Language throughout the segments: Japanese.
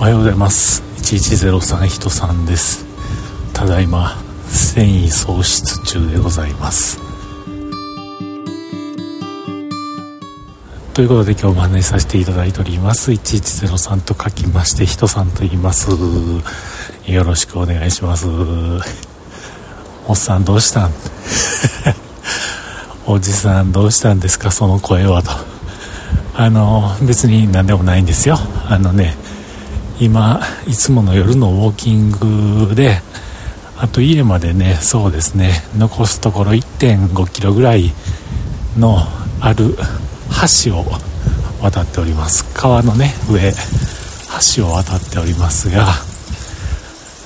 おはようございます。1103人さんです。ただいま繊維喪失中でございます。ということで今日お話させていただいております。1103と書きまして人さんと言います。よろしくお願いします。おっさんどうしたん？おじさんどうしたんですか？その声はと。あの別に何でもないんですよ。あのね今いつもの夜のウォーキングであと家までねそうですね残すところ1 5キロぐらいのある橋を渡っております。川のね上橋を渡っておりますが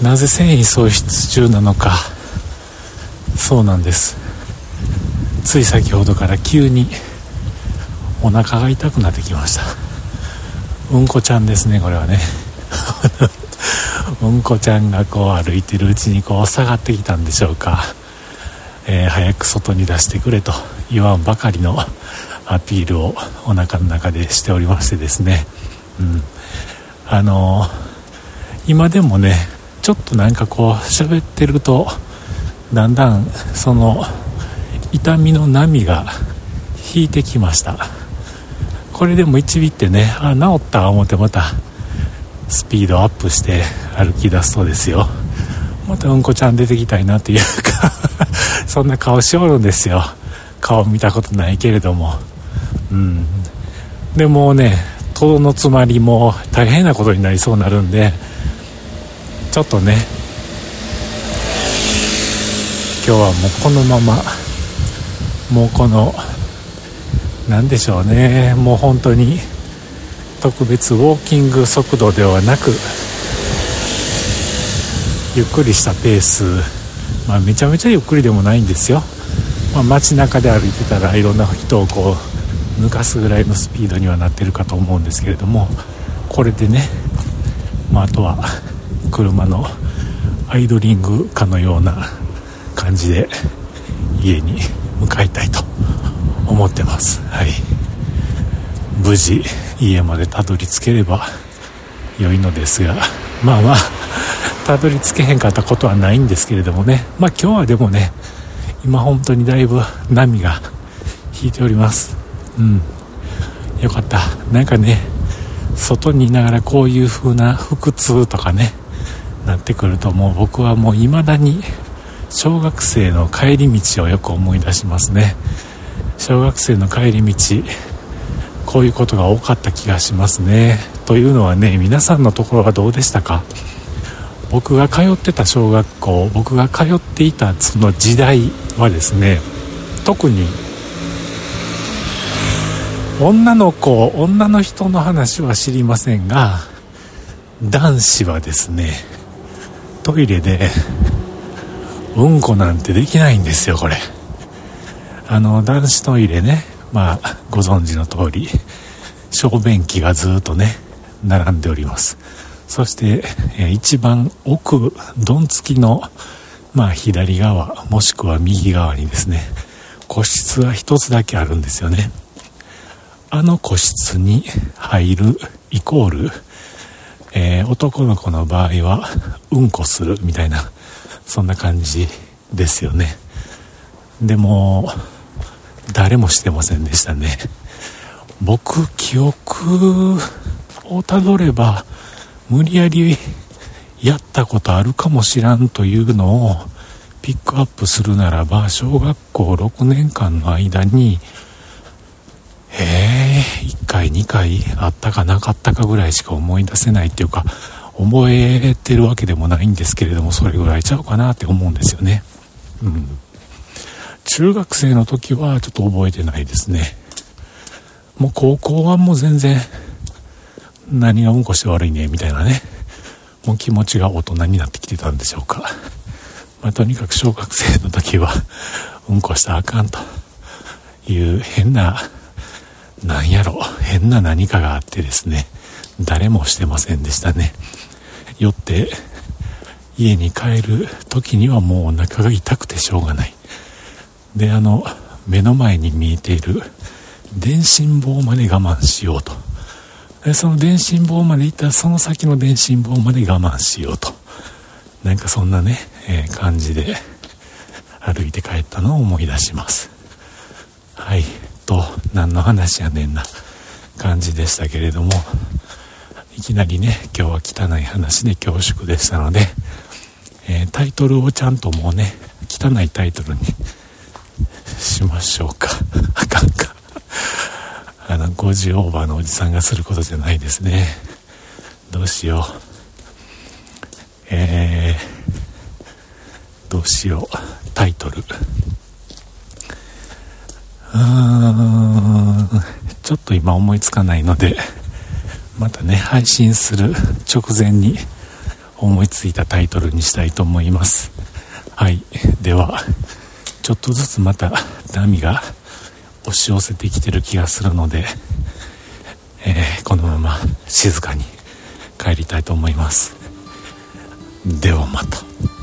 なぜ繊維喪失中なのかそうなんです。つい先ほどから急にお腹が痛くなってきました。うんこちゃんですねこれはね。うんこちゃんがこう歩いてるうちにこう下がってきたんでしょうか、えー、早く外に出してくれと言わんばかりのアピールをお腹の中でしておりましてですね。うん。あのー、今でもねちょっとなんかこう喋ってるとだんだんその痛みの波が引いてきました。これでも1尾ってねあ治った思ってまたスピードアップして歩き出すそうですよ。またうんこちゃん出てきたいなっていうか そんな顔しおるんですよ。顔見たことないけれども。うん。でもねとどのつまりも大変なことになりそうになるんでちょっとね今日はもうこのままもうこの何でしょうねもう本当に特別ウォーキング速度ではなくゆっくりしたペース、まあ、めちゃめちゃゆっくりでもないんですよ、まあ、街中で歩いてたらいろんな人をこう抜かすぐらいのスピードにはなってるかと思うんですけれどもこれでね、まあ、あとは車のアイドリングかのような感じで家に向かいたいと思ってます。はい。無事家までたどり着ければ良いのですがまあまあたどり着けへんかったことはないんですけれどもね。まあ今日はでもね今本当にだいぶ波が引いております。うん。よかった。なんかね外にいながらこういう風な腹痛とかねなってくるともう僕はもう未だに小学生の帰り道をよく思い出しますね。小学生の帰り道こういうことが多かった気がしますね。というのはね皆さんのところはどうでしたか？僕が通ってた小学校僕が通っていたその時代はですね特に女の子女の人の話は知りませんが男子はですねトイレでうんこなんてできないんですよこれ。あの男子トイレね。まあご存知の通り小便器がずっとね並んでおります。そして、え一番奥どんつきのまあ左側もしくは右側にですね個室が一つだけあるんですよね。あの個室に入るイコール、えー、男の子の場合はうんこするみたいなそんな感じですよね。でも誰もしてませんでしたね。僕記憶をたどれば無理やりやったことあるかもしらんというのをピックアップするならば小学校6年間の間にえー、1回2回あったかなかったかぐらいしか思い出せないっていうか覚えてるわけでもないんですけれどもそれぐらいちゃうかなって思うんですよね。うん。中学生の時はちょっと覚えてないですね。もう高校はもう全然何がうんこして悪いねみたいなね。もう気持ちが大人になってきてたんでしょうか、まあ、とにかく小学生の時はうんこしたらあかんという変ななんやろ。変な何かがあってですね。誰もしてませんでしたね。よって家に帰る時にはもうお腹が痛くてしょうがない。であの目の前に見えている電信棒まで我慢しようと。でその電信棒まで行ったらその先の電信棒まで我慢しようと。なんかそんなね、えー、感じで歩いて帰ったのを思い出します。はい。と何の話やねんな感じでしたけれども。いきなりね今日は汚い話で恐縮でしたので、えー、タイトルをちゃんともうね汚いタイトルにしましょうか。あかんか。あの50オーバーのおじさんがすることじゃないですね。どうしよう。えー、どうしよう。タイトル。うーん。ちょっと今思いつかないのでまたね配信する直前に思いついたタイトルにしたいと思います。はい。では。ちょっとずつまた波が押し寄せてきてる気がするので、えー、このまま静かに帰りたいと思います。ではまた。